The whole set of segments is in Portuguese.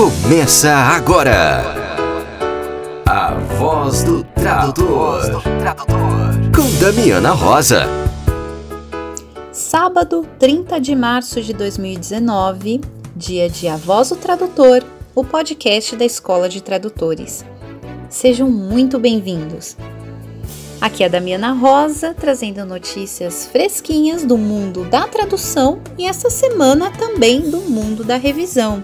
Começa agora. A voz do tradutor. Com Damiana Rosa. Sábado, 30 de março de 2019, dia de A Voz do Tradutor, o podcast da Escola de Tradutores. Sejam muito bem-vindos. Aqui é a Damiana Rosa, trazendo notícias fresquinhas do mundo da tradução e essa semana também do mundo da revisão.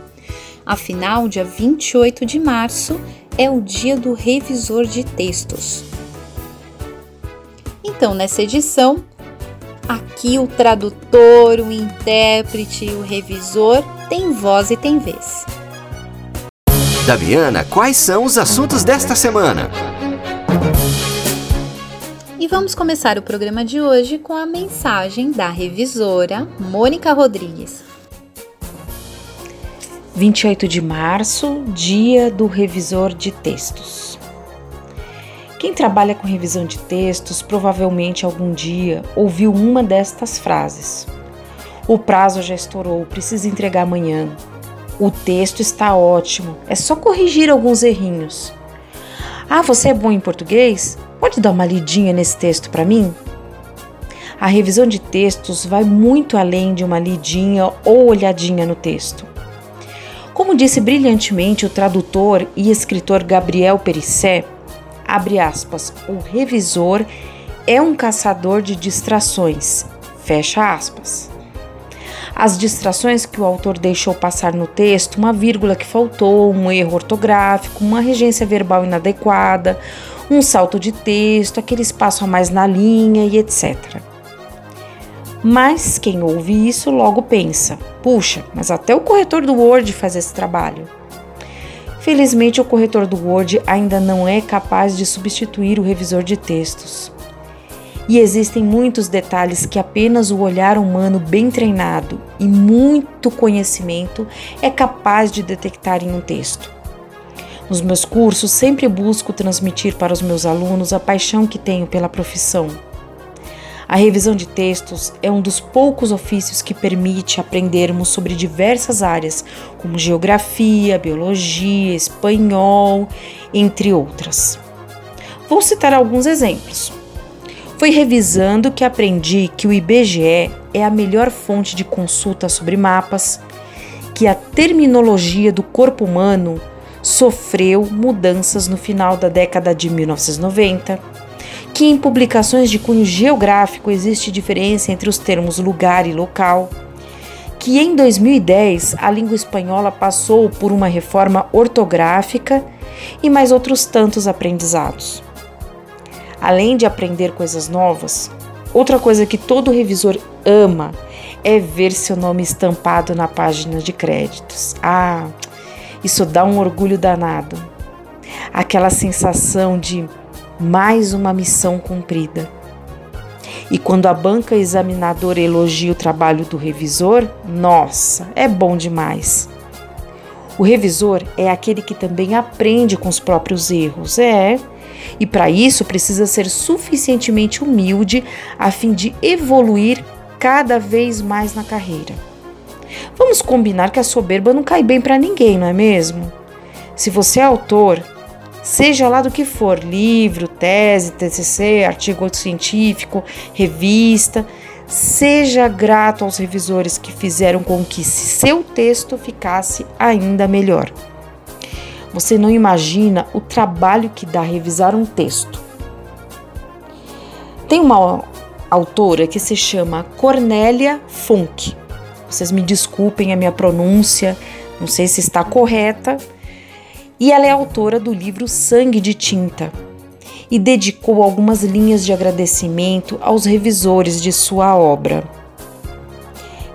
Afinal, dia 28 de março é o dia do revisor de textos. Então, nessa edição, aqui o tradutor, o intérprete, o revisor tem voz e tem vez. Damiana, quais são os assuntos desta semana? E vamos começar o programa de hoje com a mensagem da revisora Mônica Rodrigues. 28 de março, dia do revisor de textos. Quem trabalha com revisão de textos provavelmente algum dia ouviu uma destas frases. O prazo já estourou, preciso entregar amanhã. O texto está ótimo, é só corrigir alguns errinhos. Ah, você é bom em português? Pode dar uma lidinha nesse texto para mim? A revisão de textos vai muito além de uma lidinha ou olhadinha no texto. Como disse brilhantemente o tradutor e escritor Gabriel Perissé, abre aspas, o revisor é um caçador de distrações, fecha aspas. As distrações que o autor deixou passar no texto, uma vírgula que faltou, um erro ortográfico, uma regência verbal inadequada, um salto de texto, aquele espaço a mais na linha e etc. Mas quem ouve isso logo pensa: puxa, mas até o corretor do Word faz esse trabalho. Felizmente, o corretor do Word ainda não é capaz de substituir o revisor de textos. E existem muitos detalhes que apenas o olhar humano bem treinado e muito conhecimento é capaz de detectar em um texto. Nos meus cursos, sempre busco transmitir para os meus alunos a paixão que tenho pela profissão a revisão de textos é um dos poucos ofícios que permite aprendermos sobre diversas áreas, como geografia, biologia, espanhol, entre outras. Vou citar alguns exemplos. Foi revisando que aprendi que o IBGE é a melhor fonte de consulta sobre mapas, que a terminologia do corpo humano sofreu mudanças no final da década de 1990 que em publicações de cunho geográfico existe diferença entre os termos lugar e local, que em 2010 a língua espanhola passou por uma reforma ortográfica e mais outros tantos aprendizados. Além de aprender coisas novas, outra coisa que todo revisor ama é ver seu nome estampado na página de créditos. Ah, isso dá um orgulho danado. Aquela sensação de mais uma missão cumprida. E quando a banca examinadora elogia o trabalho do revisor, nossa, é bom demais. O revisor é aquele que também aprende com os próprios erros, é. E para isso precisa ser suficientemente humilde a fim de evoluir cada vez mais na carreira. Vamos combinar que a soberba não cai bem para ninguém, não é mesmo? Se você é autor, seja lá do que for, livro, tese, TCC, artigo científico, revista, seja grato aos revisores que fizeram com que seu texto ficasse ainda melhor. Você não imagina o trabalho que dá revisar um texto. Tem uma autora que se chama Cornélia Funk. Vocês me desculpem a minha pronúncia, não sei se está correta, e ela é autora do livro Sangue de Tinta e dedicou algumas linhas de agradecimento aos revisores de sua obra.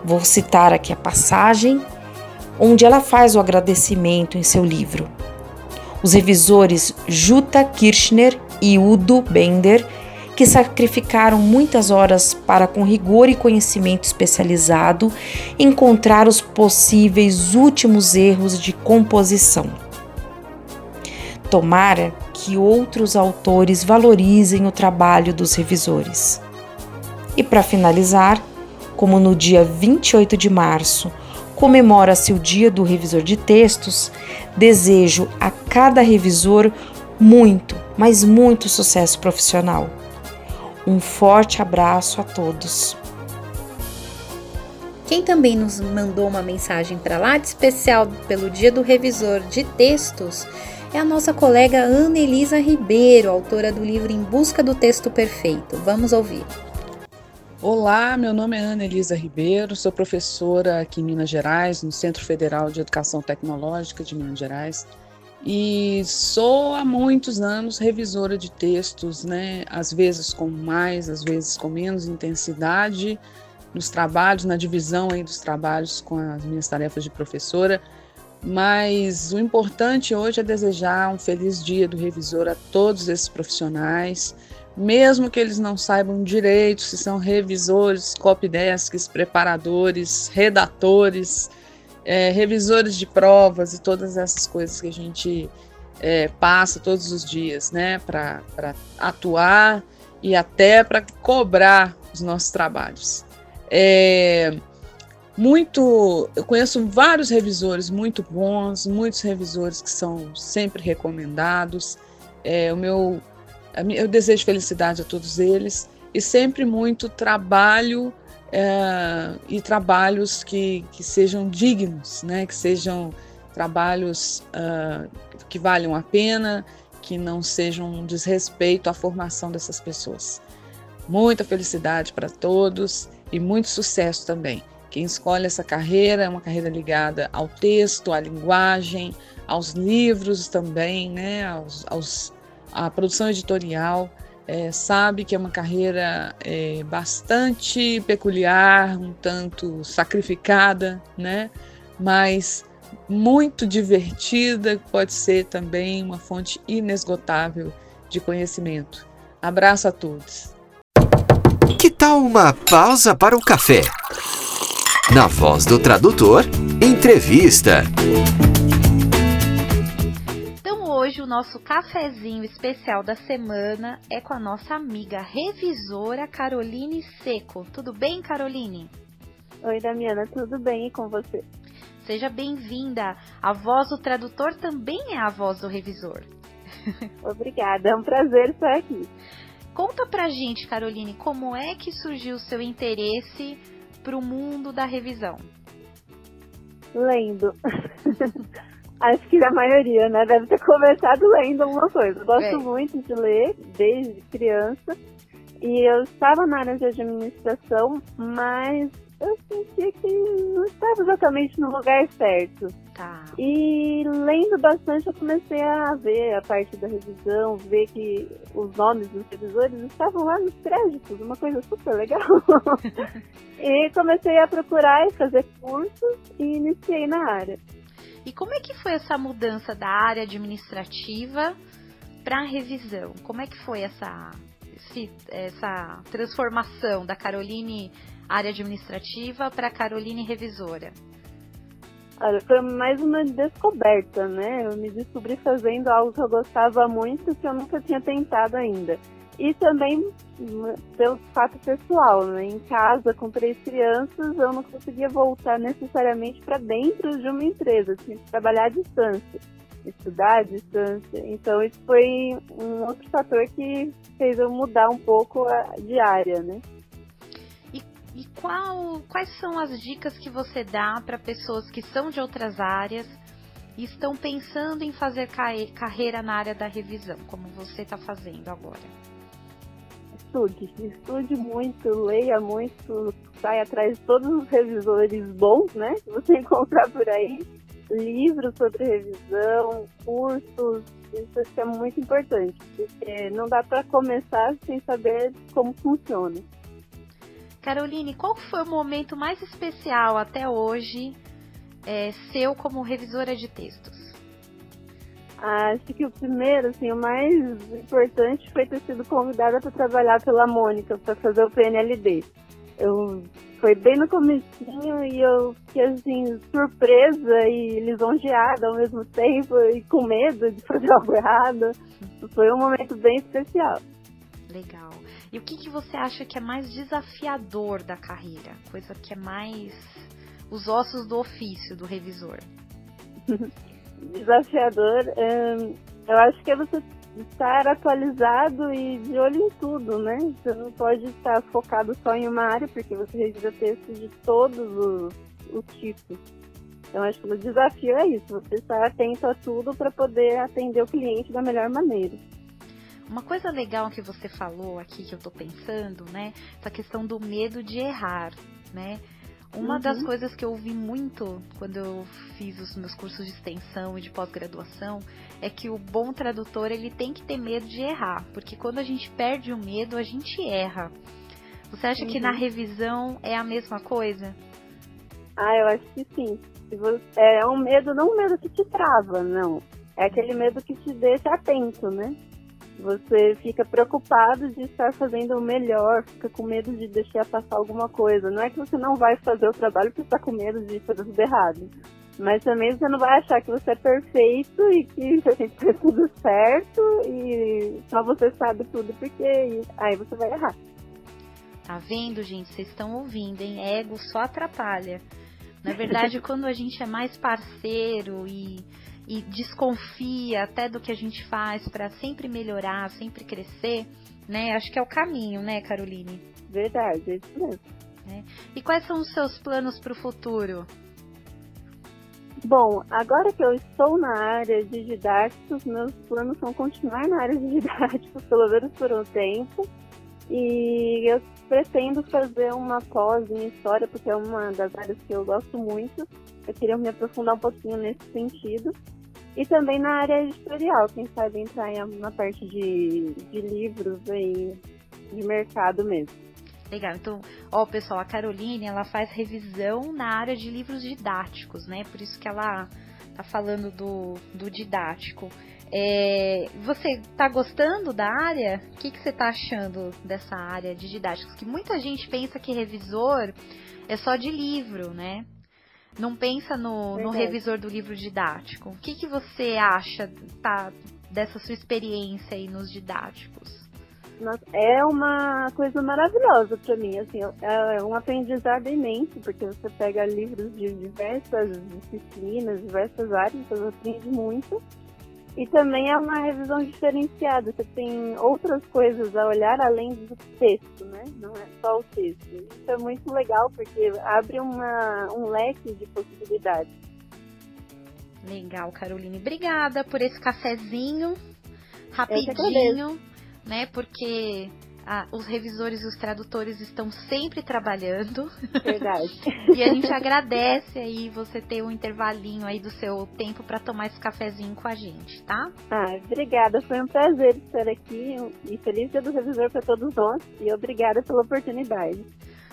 Vou citar aqui a passagem onde ela faz o agradecimento em seu livro. Os revisores Jutta Kirchner e Udo Bender, que sacrificaram muitas horas para, com rigor e conhecimento especializado, encontrar os possíveis últimos erros de composição. Tomara que outros autores valorizem o trabalho dos revisores. E para finalizar, como no dia 28 de março, comemora-se o Dia do Revisor de Textos, desejo a cada revisor muito, mas muito sucesso profissional. Um forte abraço a todos. Quem também nos mandou uma mensagem para lá de especial pelo Dia do Revisor de Textos é a nossa colega Ana Elisa Ribeiro, autora do livro Em Busca do Texto Perfeito. Vamos ouvir. Olá, meu nome é Ana Elisa Ribeiro, sou professora aqui em Minas Gerais, no Centro Federal de Educação Tecnológica de Minas Gerais, e sou há muitos anos revisora de textos, né? Às vezes com mais, às vezes com menos intensidade nos trabalhos, na divisão aí dos trabalhos com as minhas tarefas de professora. Mas o importante hoje é desejar um feliz dia do revisor a todos esses profissionais mesmo que eles não saibam direito se são revisores, copydesks, preparadores, redatores, é, revisores de provas e todas essas coisas que a gente é, passa todos os dias, né, para atuar e até para cobrar os nossos trabalhos. É, muito, eu conheço vários revisores muito bons, muitos revisores que são sempre recomendados. É, o meu eu desejo felicidade a todos eles e sempre muito trabalho é, e trabalhos que, que sejam dignos, né? que sejam trabalhos uh, que valham a pena, que não sejam um desrespeito à formação dessas pessoas. Muita felicidade para todos e muito sucesso também. Quem escolhe essa carreira é uma carreira ligada ao texto, à linguagem, aos livros também, né? aos, aos a produção editorial, é, sabe que é uma carreira é, bastante peculiar, um tanto sacrificada, né? mas muito divertida, pode ser também uma fonte inesgotável de conhecimento. Abraço a todos. Que tal uma pausa para o café? Na voz do tradutor, entrevista hoje o nosso cafezinho especial da semana é com a nossa amiga revisora Caroline Seco. Tudo bem, Caroline? Oi, Damiana, tudo bem e com você? Seja bem-vinda. A voz do tradutor também é a voz do revisor. Obrigada, é um prazer estar aqui. Conta pra gente, Caroline, como é que surgiu o seu interesse para o mundo da revisão? Lendo. Acho que a maioria, né? Deve ter começado lendo alguma coisa. Eu gosto é. muito de ler desde criança. E eu estava na área de administração, mas eu sentia que não estava exatamente no lugar certo. Tá. E lendo bastante, eu comecei a ver a parte da revisão, ver que os nomes dos revisores estavam lá nos créditos, uma coisa super legal. e comecei a procurar e fazer cursos e iniciei na área. E como é que foi essa mudança da área administrativa para a revisão? Como é que foi essa, essa transformação da Caroline área administrativa para Caroline revisora? Olha, foi mais uma descoberta, né? Eu me descobri fazendo algo que eu gostava muito que eu nunca tinha tentado ainda. E também pelo fato pessoal, né? Em casa, com três crianças, eu não conseguia voltar necessariamente para dentro de uma empresa, tinha que trabalhar à distância, estudar à distância. Então, isso foi um outro fator que fez eu mudar um pouco a, de área, né? E, qual, quais são as dicas que você dá para pessoas que são de outras áreas e estão pensando em fazer carreira na área da revisão, como você está fazendo agora? estude, estude muito, leia muito, sai atrás de todos os revisores bons, né? Que você encontrar por aí, livros sobre revisão, cursos, isso é muito importante, porque não dá para começar sem saber como funciona. Caroline, qual foi o momento mais especial até hoje é, seu como revisora de textos? Acho que o primeiro, assim, o mais importante foi ter sido convidada para trabalhar pela Mônica, para fazer o PNLD. Eu foi bem no comecinho e eu fiquei assim, surpresa e lisonjeada ao mesmo tempo e com medo de fazer algo errado. Foi um momento bem especial. Legal. E o que, que você acha que é mais desafiador da carreira? Coisa que é mais os ossos do ofício do revisor? Desafiador, hum, eu acho que é você estar atualizado e de olho em tudo, né? Você não pode estar focado só em uma área, porque você revisa textos de todos os, os tipos. Então, acho que o desafio é isso, você estar atento a tudo para poder atender o cliente da melhor maneira. Uma coisa legal que você falou aqui, que eu estou pensando, né? Essa questão do medo de errar, né? Uma uhum. das coisas que eu ouvi muito quando eu fiz os meus cursos de extensão e de pós-graduação é que o bom tradutor ele tem que ter medo de errar, porque quando a gente perde o medo, a gente erra. Você acha uhum. que na uhum. revisão é a mesma coisa? Ah, eu acho que sim. É um medo, não um medo que te trava, não. É aquele medo que te deixa atento, né? Você fica preocupado de estar fazendo o melhor, fica com medo de deixar passar alguma coisa. Não é que você não vai fazer o trabalho porque está com medo de fazer tudo errado. Mas também você não vai achar que você é perfeito e que você tem que fazer tudo certo e só você sabe tudo porque aí você vai errar. Tá vendo, gente? Vocês estão ouvindo, hein? Ego só atrapalha. Na verdade, quando a gente é mais parceiro e e desconfia até do que a gente faz para sempre melhorar, sempre crescer, né? Acho que é o caminho, né, Caroline? Verdade, é isso mesmo. É. E quais são os seus planos para o futuro? Bom, agora que eu estou na área de didáticos, meus planos são continuar na área de didáticos, pelo menos por um tempo. E eu pretendo fazer uma pós em história, porque é uma das áreas que eu gosto muito. Eu queria me aprofundar um pouquinho nesse sentido. E também na área editorial, quem sabe entrar na parte de, de livros aí, de mercado mesmo. Legal, então, ó, pessoal, a Caroline, ela faz revisão na área de livros didáticos, né? Por isso que ela tá falando do, do didático. É, você tá gostando da área? O que, que você tá achando dessa área de didáticos? Que muita gente pensa que revisor é só de livro, né? Não pensa no, no revisor do livro didático. O que, que você acha tá, dessa sua experiência aí nos didáticos? É uma coisa maravilhosa para mim, assim, é um aprendizado imenso, porque você pega livros de diversas disciplinas, diversas áreas, você aprende muito. E também é uma revisão diferenciada, você tem outras coisas a olhar além do texto, né? Não é só o texto. Isso é muito legal porque abre uma, um leque de possibilidades. Legal, Caroline. Obrigada por esse cafezinho rapidinho, né? Porque ah, os revisores e os tradutores estão sempre trabalhando. Verdade. e a gente agradece aí você ter um intervalinho aí do seu tempo para tomar esse cafezinho com a gente, tá? Ah, obrigada. Foi um prazer estar aqui e feliz dia do revisor para todos nós e obrigada pela oportunidade.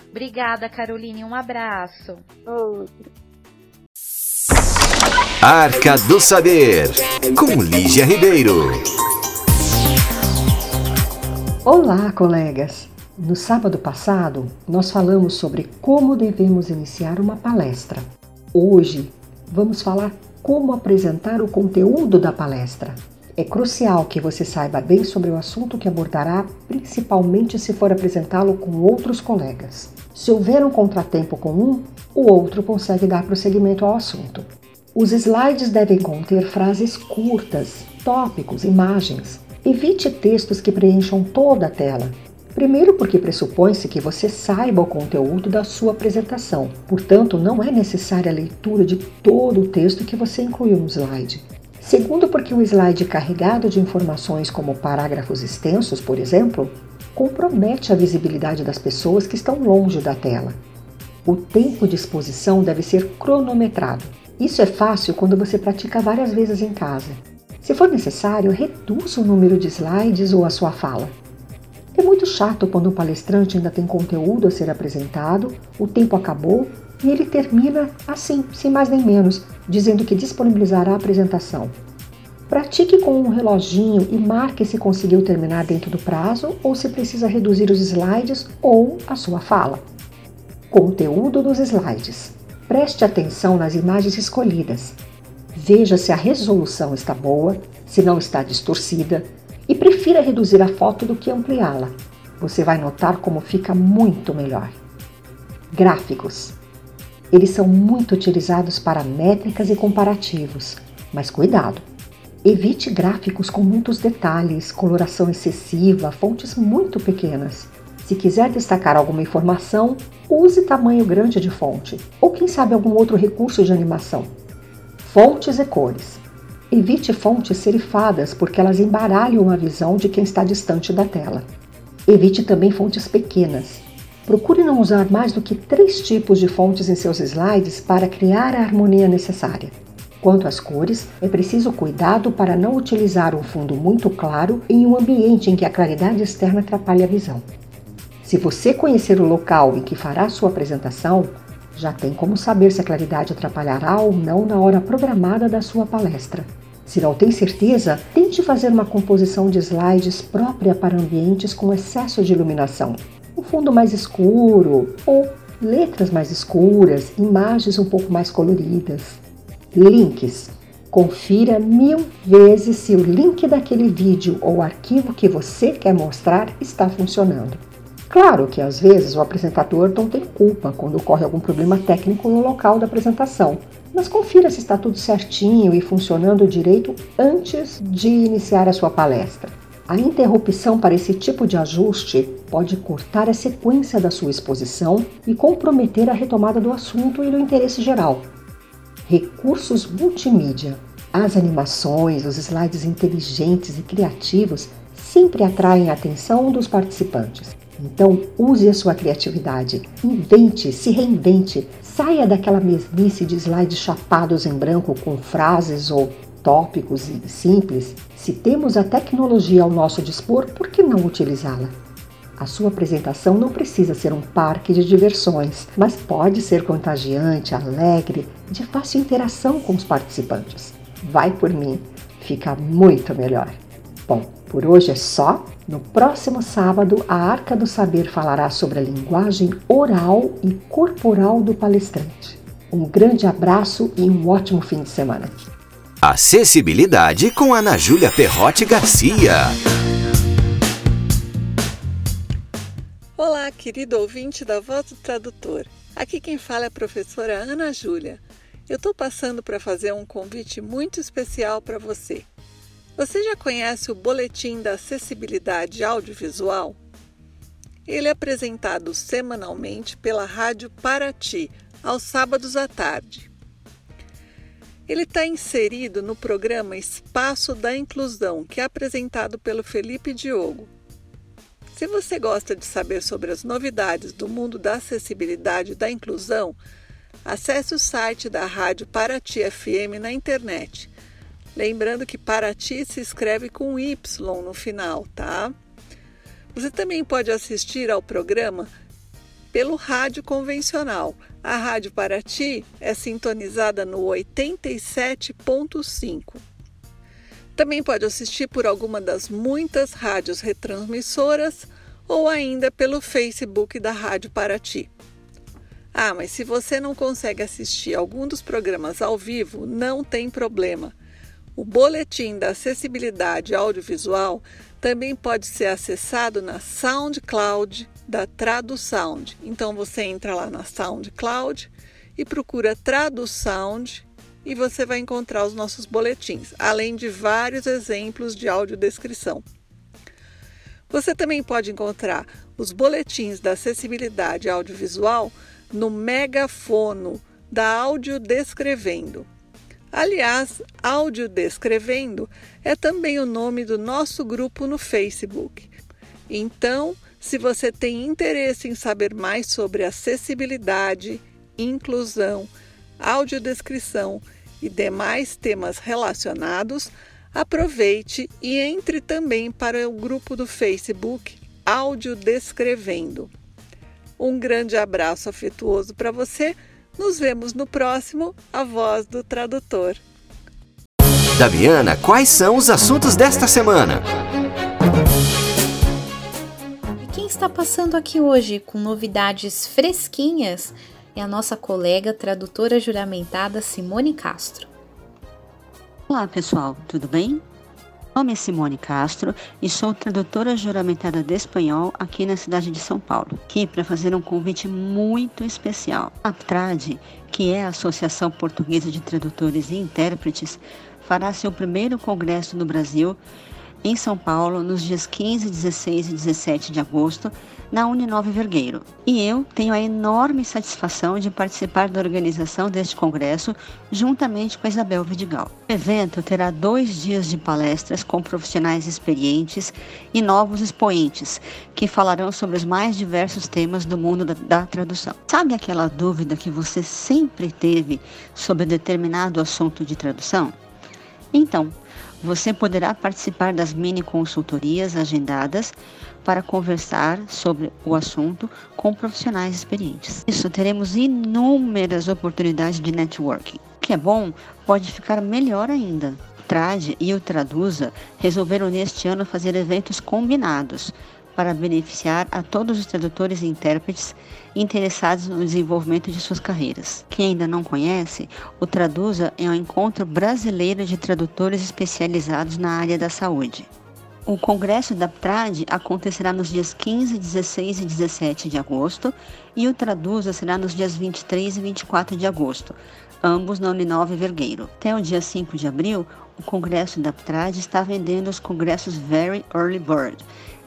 Obrigada, Caroline. Um abraço. Outro. Arca do Saber, com Lígia Ribeiro. Olá, colegas! No sábado passado, nós falamos sobre como devemos iniciar uma palestra. Hoje, vamos falar como apresentar o conteúdo da palestra. É crucial que você saiba bem sobre o assunto que abordará, principalmente se for apresentá-lo com outros colegas. Se houver um contratempo com um, o outro consegue dar prosseguimento ao assunto. Os slides devem conter frases curtas, tópicos, imagens Evite textos que preencham toda a tela. Primeiro, porque pressupõe-se que você saiba o conteúdo da sua apresentação, portanto, não é necessária a leitura de todo o texto que você incluiu no slide. Segundo, porque um slide carregado de informações como parágrafos extensos, por exemplo, compromete a visibilidade das pessoas que estão longe da tela. O tempo de exposição deve ser cronometrado. Isso é fácil quando você pratica várias vezes em casa. Se for necessário, reduza o número de slides ou a sua fala. É muito chato quando um palestrante ainda tem conteúdo a ser apresentado, o tempo acabou e ele termina assim, sem mais nem menos, dizendo que disponibilizará a apresentação. Pratique com um reloginho e marque se conseguiu terminar dentro do prazo ou se precisa reduzir os slides ou a sua fala. Conteúdo dos slides. Preste atenção nas imagens escolhidas. Veja se a resolução está boa, se não está distorcida e prefira reduzir a foto do que ampliá-la. Você vai notar como fica muito melhor. Gráficos. Eles são muito utilizados para métricas e comparativos, mas cuidado! Evite gráficos com muitos detalhes, coloração excessiva, fontes muito pequenas. Se quiser destacar alguma informação, use tamanho grande de fonte, ou quem sabe algum outro recurso de animação. Fontes e cores. Evite fontes serifadas, porque elas embaralham a visão de quem está distante da tela. Evite também fontes pequenas. Procure não usar mais do que três tipos de fontes em seus slides para criar a harmonia necessária. Quanto às cores, é preciso cuidado para não utilizar um fundo muito claro em um ambiente em que a claridade externa atrapalhe a visão. Se você conhecer o local em que fará sua apresentação, já tem como saber se a claridade atrapalhará ou não na hora programada da sua palestra. Se não tem certeza, tente fazer uma composição de slides própria para ambientes com excesso de iluminação. Um fundo mais escuro ou letras mais escuras, imagens um pouco mais coloridas. Links. Confira mil vezes se o link daquele vídeo ou arquivo que você quer mostrar está funcionando. Claro que às vezes o apresentador não tem culpa quando ocorre algum problema técnico no local da apresentação, mas confira se está tudo certinho e funcionando direito antes de iniciar a sua palestra. A interrupção para esse tipo de ajuste pode cortar a sequência da sua exposição e comprometer a retomada do assunto e do interesse geral. Recursos multimídia. As animações, os slides inteligentes e criativos sempre atraem a atenção dos participantes. Então, use a sua criatividade, invente, se reinvente, saia daquela mesmice de slides chapados em branco com frases ou tópicos simples. Se temos a tecnologia ao nosso dispor, por que não utilizá-la? A sua apresentação não precisa ser um parque de diversões, mas pode ser contagiante, alegre, de fácil interação com os participantes. Vai por mim, fica muito melhor. Bom, por hoje é só. No próximo sábado, a Arca do Saber falará sobre a linguagem oral e corporal do palestrante. Um grande abraço e um ótimo fim de semana. Acessibilidade com Ana Júlia Perrotti Garcia. Olá, querido ouvinte da Voz do Tradutor. Aqui quem fala é a professora Ana Júlia. Eu estou passando para fazer um convite muito especial para você. Você já conhece o Boletim da Acessibilidade Audiovisual? Ele é apresentado semanalmente pela Rádio Paraty, aos sábados à tarde. Ele está inserido no programa Espaço da Inclusão, que é apresentado pelo Felipe Diogo. Se você gosta de saber sobre as novidades do mundo da acessibilidade e da inclusão, acesse o site da Rádio Paraty FM na internet Lembrando que Paraty se escreve com Y no final, tá? Você também pode assistir ao programa pelo rádio convencional. A Rádio Paraty é sintonizada no 87.5. Também pode assistir por alguma das muitas rádios retransmissoras ou ainda pelo Facebook da Rádio Paraty. Ah, mas se você não consegue assistir algum dos programas ao vivo, não tem problema. O Boletim da Acessibilidade Audiovisual também pode ser acessado na SoundCloud da TraduSound. Então você entra lá na SoundCloud e procura TraduSound e você vai encontrar os nossos boletins, além de vários exemplos de audiodescrição. Você também pode encontrar os boletins da acessibilidade audiovisual no megafono da Audiodescrevendo. Aliás, Áudio Descrevendo é também o nome do nosso grupo no Facebook. Então, se você tem interesse em saber mais sobre acessibilidade, inclusão, audiodescrição e demais temas relacionados, aproveite e entre também para o grupo do Facebook Áudio Descrevendo. Um grande abraço afetuoso para você nos vemos no próximo A Voz do Tradutor. Daviana, quais são os assuntos desta semana? E quem está passando aqui hoje com novidades fresquinhas é a nossa colega tradutora juramentada Simone Castro. Olá, pessoal, tudo bem? Nome é Simone Castro e sou tradutora juramentada de espanhol aqui na cidade de São Paulo. Aqui para fazer um convite muito especial. A TRAD, que é a Associação Portuguesa de Tradutores e Intérpretes, fará seu primeiro congresso no Brasil em São Paulo nos dias 15, 16 e 17 de agosto, na Uninove Vergueiro. E eu tenho a enorme satisfação de participar da organização deste congresso juntamente com a Isabel Vidigal. O evento terá dois dias de palestras com profissionais experientes e novos expoentes que falarão sobre os mais diversos temas do mundo da, da tradução. Sabe aquela dúvida que você sempre teve sobre determinado assunto de tradução? Então, você poderá participar das mini consultorias agendadas para conversar sobre o assunto com profissionais experientes. Isso teremos inúmeras oportunidades de networking. O que é bom pode ficar melhor ainda. O Trade e o Traduza resolveram neste ano fazer eventos combinados para beneficiar a todos os tradutores e intérpretes interessados no desenvolvimento de suas carreiras. Quem ainda não conhece, o Traduza é um encontro brasileiro de tradutores especializados na área da saúde. O congresso da TRAD acontecerá nos dias 15, 16 e 17 de agosto e o Traduza será nos dias 23 e 24 de agosto, ambos na Uninove Vergueiro. Até o dia 5 de abril, o congresso da TRAD está vendendo os congressos Very Early Bird,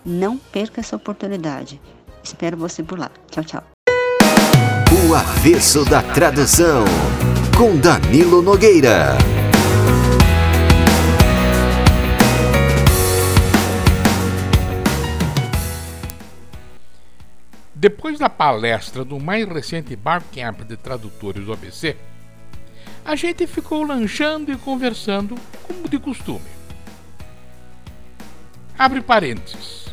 não perca essa oportunidade. Espero você por lá. Tchau, tchau. O Avesso da Tradução, com Danilo Nogueira. Depois da palestra do mais recente Barcamp de Tradutores do ABC, a gente ficou lanchando e conversando como de costume. Abre parênteses.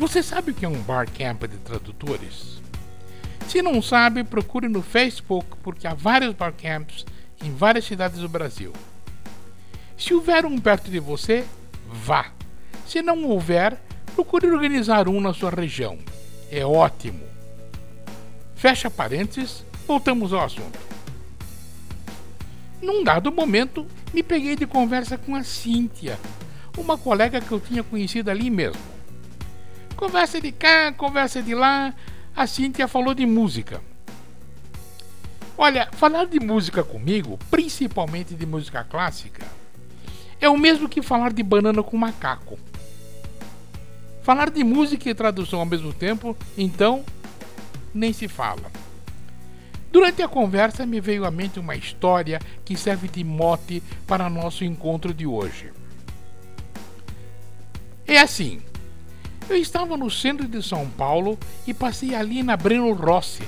Você sabe o que é um barcamp de tradutores? Se não sabe, procure no Facebook porque há vários barcamps em várias cidades do Brasil. Se houver um perto de você, vá. Se não houver, procure organizar um na sua região. É ótimo. Fecha parênteses, voltamos ao assunto. Num dado momento, me peguei de conversa com a Cíntia, uma colega que eu tinha conhecido ali mesmo. Conversa de cá, conversa de lá. A Cíntia falou de música. Olha, falar de música comigo, principalmente de música clássica, é o mesmo que falar de banana com macaco. Falar de música e tradução ao mesmo tempo, então, nem se fala. Durante a conversa me veio à mente uma história que serve de mote para nosso encontro de hoje. É assim: eu estava no centro de São Paulo e passei ali na Breno Rossi,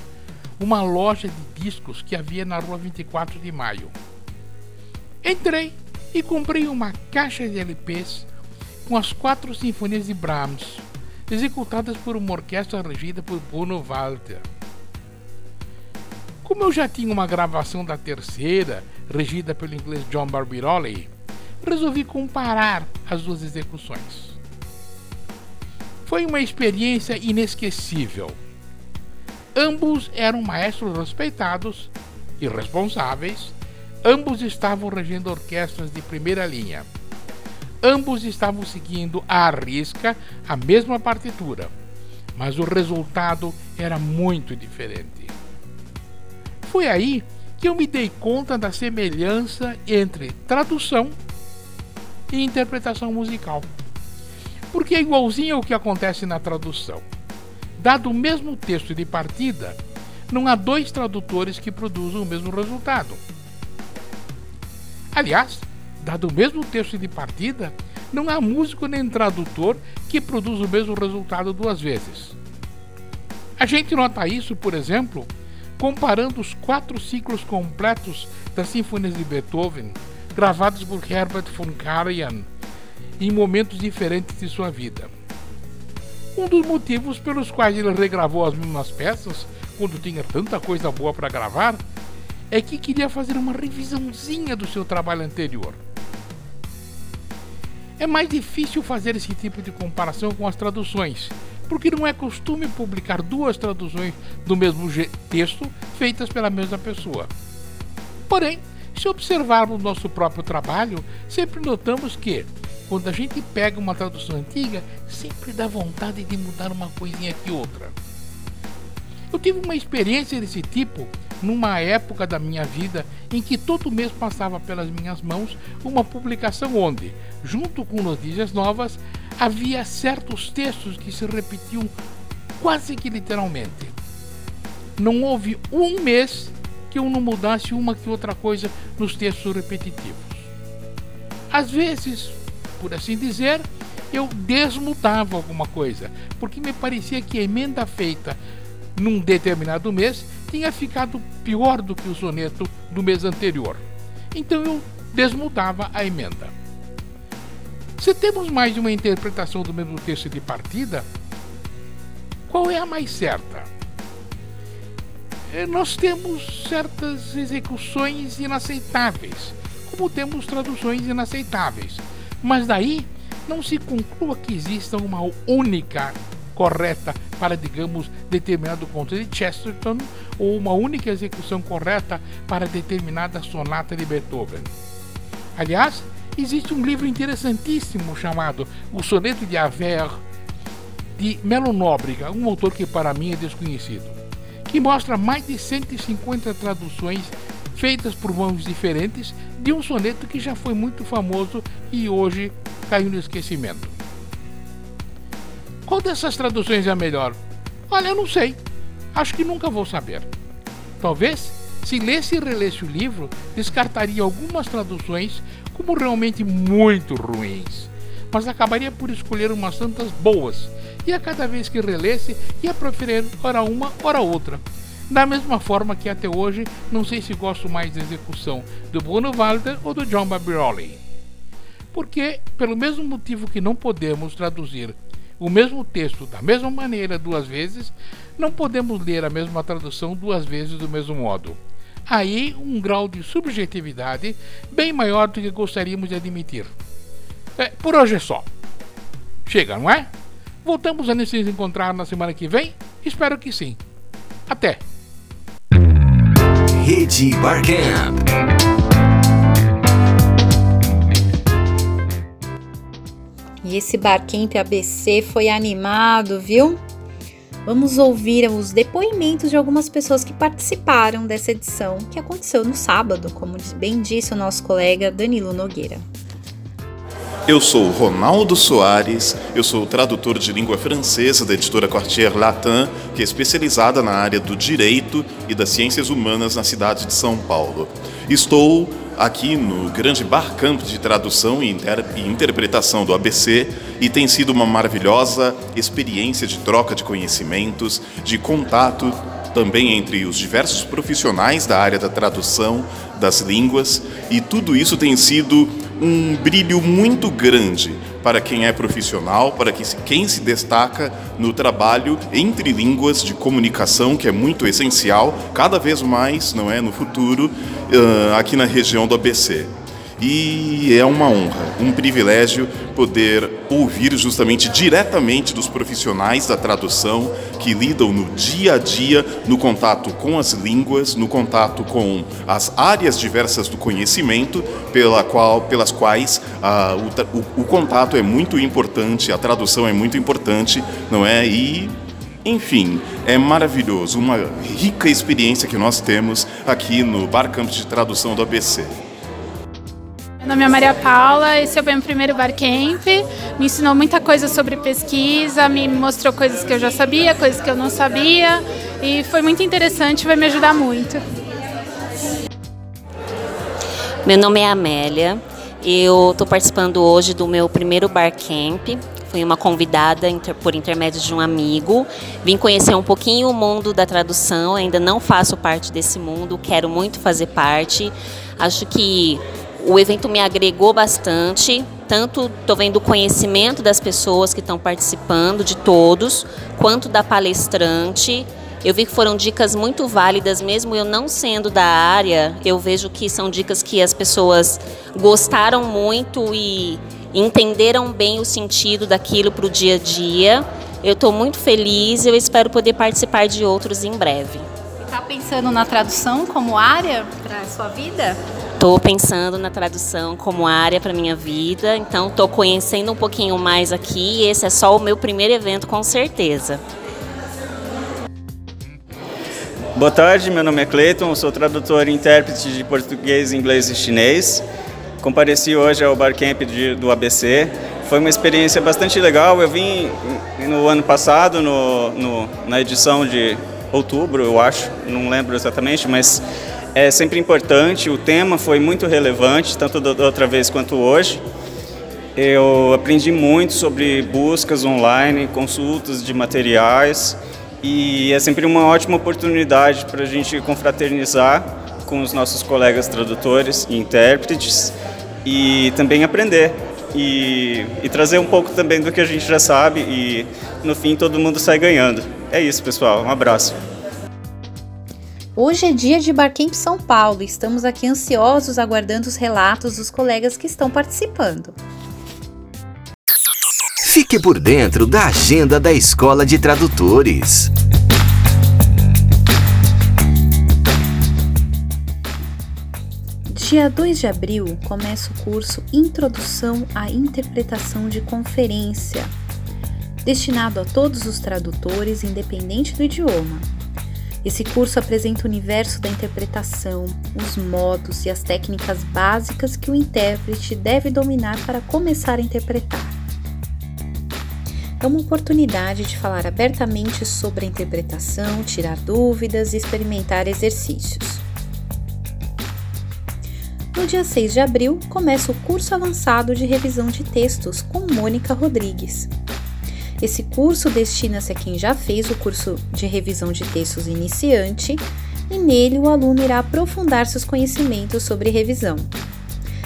uma loja de discos que havia na rua 24 de maio. Entrei e comprei uma caixa de LPs com as quatro sinfonias de Brahms, executadas por uma orquestra regida por Bruno Walter. Como eu já tinha uma gravação da terceira, regida pelo inglês John Barbirolli, resolvi comparar as duas execuções. Foi uma experiência inesquecível. Ambos eram maestros respeitados e responsáveis, ambos estavam regendo orquestras de primeira linha. Ambos estavam seguindo à risca a mesma partitura, mas o resultado era muito diferente. Foi aí que eu me dei conta da semelhança entre tradução e interpretação musical porque é igualzinho ao que acontece na tradução. Dado o mesmo texto de partida, não há dois tradutores que produzam o mesmo resultado. Aliás, dado o mesmo texto de partida, não há músico nem tradutor que produz o mesmo resultado duas vezes. A gente nota isso, por exemplo, comparando os quatro ciclos completos das sinfonias de Beethoven, gravados por Herbert von Karajan em momentos diferentes de sua vida. Um dos motivos pelos quais ele regravou as mesmas peças, quando tinha tanta coisa boa para gravar, é que queria fazer uma revisãozinha do seu trabalho anterior. É mais difícil fazer esse tipo de comparação com as traduções, porque não é costume publicar duas traduções do mesmo texto feitas pela mesma pessoa. Porém, Se observarmos nosso próprio trabalho, sempre notamos que, quando a gente pega uma tradução antiga, sempre dá vontade de mudar uma coisinha aqui outra. Eu tive uma experiência desse tipo numa época da minha vida em que todo mês passava pelas minhas mãos uma publicação onde, junto com notícias novas, havia certos textos que se repetiam quase que literalmente. Não houve um mês que eu não mudasse uma que outra coisa nos textos repetitivos. Às vezes, por assim dizer, eu desmudava alguma coisa, porque me parecia que a emenda feita num determinado mês tinha ficado pior do que o soneto do mês anterior. Então eu desmudava a emenda. Se temos mais de uma interpretação do mesmo texto de partida, qual é a mais certa? É, nós temos certas execuções inaceitáveis, como temos traduções inaceitáveis, mas daí não se conclua que exista uma única correta para, digamos, determinado conto de Chesterton ou uma única execução correta para determinada sonata de Beethoven. Aliás, existe um livro interessantíssimo chamado O Soneto de Aver, de Melo Nóbrega, um autor que para mim é desconhecido, que mostra mais de 150 traduções feitas por mãos diferentes de um soneto que já foi muito famoso e hoje caiu no esquecimento. Qual dessas traduções é a melhor? Olha, eu não sei. Acho que nunca vou saber. Talvez, se lesse e relesse o livro, descartaria algumas traduções como realmente muito ruins, mas acabaria por escolher umas tantas boas, e a cada vez que relesse, ia preferir ora uma, ora outra. Da mesma forma que até hoje não sei se gosto mais da execução do Bruno Walter ou do John Babiroli. Porque, pelo mesmo motivo que não podemos traduzir o mesmo texto da mesma maneira duas vezes, não podemos ler a mesma tradução duas vezes do mesmo modo. Aí um grau de subjetividade bem maior do que gostaríamos de admitir. É, por hoje é só. Chega, não é? Voltamos a nos encontrar na semana que vem? Espero que sim. Até! Rede Barcamp. E esse Barcamp ABC foi animado, viu? Vamos ouvir os depoimentos de algumas pessoas que participaram dessa edição, que aconteceu no sábado, como bem disse o nosso colega Danilo Nogueira. Eu sou Ronaldo Soares, eu sou tradutor de língua francesa da editora Quartier Latin, que é especializada na área do direito e das ciências humanas na cidade de São Paulo. Estou aqui no grande barcamp de tradução e, inter e, interpretação do ABC e tem sido uma maravilhosa experiência de troca de conhecimentos, de contato também entre os diversos profissionais da área da tradução das línguas e tudo isso tem sido um brilho muito grande para quem é profissional, para quem se destaca no trabalho entre línguas de comunicação, que é muito essencial, cada vez mais, não é, no futuro, aqui na região do ABC. E é uma honra, um privilégio poder ouvir justamente diretamente dos profissionais da tradução que lidam no dia a dia no contato com as línguas, no contato com as áreas diversas do conhecimento, pela qual, pelas quais ah, o, o, o contato é muito importante, a tradução é muito importante, não é? E enfim, é maravilhoso, uma rica experiência que nós temos aqui no Bar Campus de Tradução do ABC. Meu nome é Maria Paula, esse é o meu primeiro barcamp. Me ensinou muita coisa sobre pesquisa, me mostrou coisas que eu já sabia, coisas que eu não sabia e foi muito interessante, vai me ajudar muito. Meu nome é Amélia, eu estou participando hoje do meu primeiro barcamp. Fui uma convidada por intermédio de um amigo. Vim conhecer um pouquinho o mundo da tradução, ainda não faço parte desse mundo, quero muito fazer parte. Acho que o evento me agregou bastante, tanto estou vendo o conhecimento das pessoas que estão participando, de todos, quanto da palestrante. Eu vi que foram dicas muito válidas, mesmo eu não sendo da área, eu vejo que são dicas que as pessoas gostaram muito e entenderam bem o sentido daquilo para o dia a dia. Eu estou muito feliz e eu espero poder participar de outros em breve. Está pensando na tradução como área para a sua vida? Estou pensando na tradução como área para minha vida, então estou conhecendo um pouquinho mais aqui. Esse é só o meu primeiro evento, com certeza. Boa tarde, meu nome é Cleiton, sou tradutor e intérprete de português, inglês e chinês. Compareci hoje ao Barcamp de, do ABC. Foi uma experiência bastante legal. Eu vim no ano passado, no, no, na edição de outubro, eu acho, não lembro exatamente, mas é sempre importante. O tema foi muito relevante, tanto da outra vez quanto hoje. Eu aprendi muito sobre buscas online, consultas de materiais e é sempre uma ótima oportunidade para a gente confraternizar com os nossos colegas tradutores e intérpretes e também aprender e, e, trazer um pouco também do que a gente já sabe e no fim todo mundo sai ganhando. É isso, pessoal. Um abraço. Hoje é dia de Barcamp São Paulo e estamos aqui ansiosos aguardando os relatos dos colegas que estão participando. Fique por dentro da agenda da Escola de Tradutores. Dia 2 de abril começa o curso Introdução à Interpretação de Conferência, destinado a todos os tradutores, independente do idioma. Esse curso apresenta o universo da interpretação, os modos e as técnicas básicas que o intérprete deve dominar para começar a interpretar é uma oportunidade de falar abertamente sobre a interpretação, tirar dúvidas e experimentar exercícios. No dia 6 de abril, começa o curso avançado de revisão de textos com Mônica Rodrigues. Esse curso destina-se a quem já fez o curso de revisão de textos iniciante e nele o aluno irá aprofundar seus conhecimentos sobre revisão.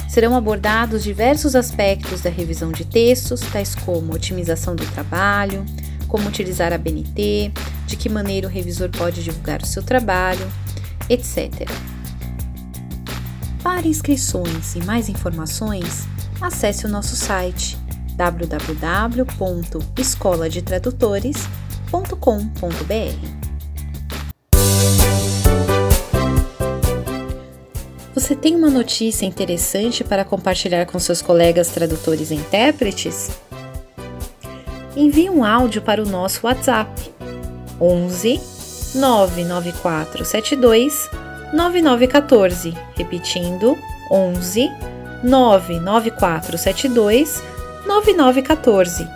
Serão abordados diversos aspectos da revisão de textos, tais como otimização do trabalho, como utilizar a BNT, de que maneira o revisor pode divulgar o seu trabalho, etc. Para inscrições e mais informações, acesse o nosso site www.escoladetradutores.com.br. Você tem uma notícia interessante para compartilhar com seus colegas tradutores e intérpretes? Envie um áudio para o nosso WhatsApp 11 99472 9914, repetindo 11 99472 9914.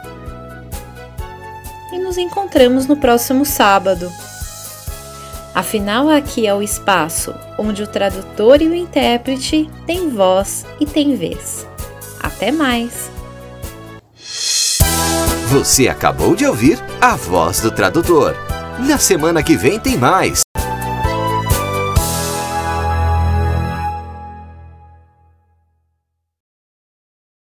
E nos encontramos no próximo sábado. Afinal, aqui é o espaço onde o tradutor e o intérprete têm voz e têm vez. Até mais! Você acabou de ouvir a voz do tradutor. Na semana que vem tem mais.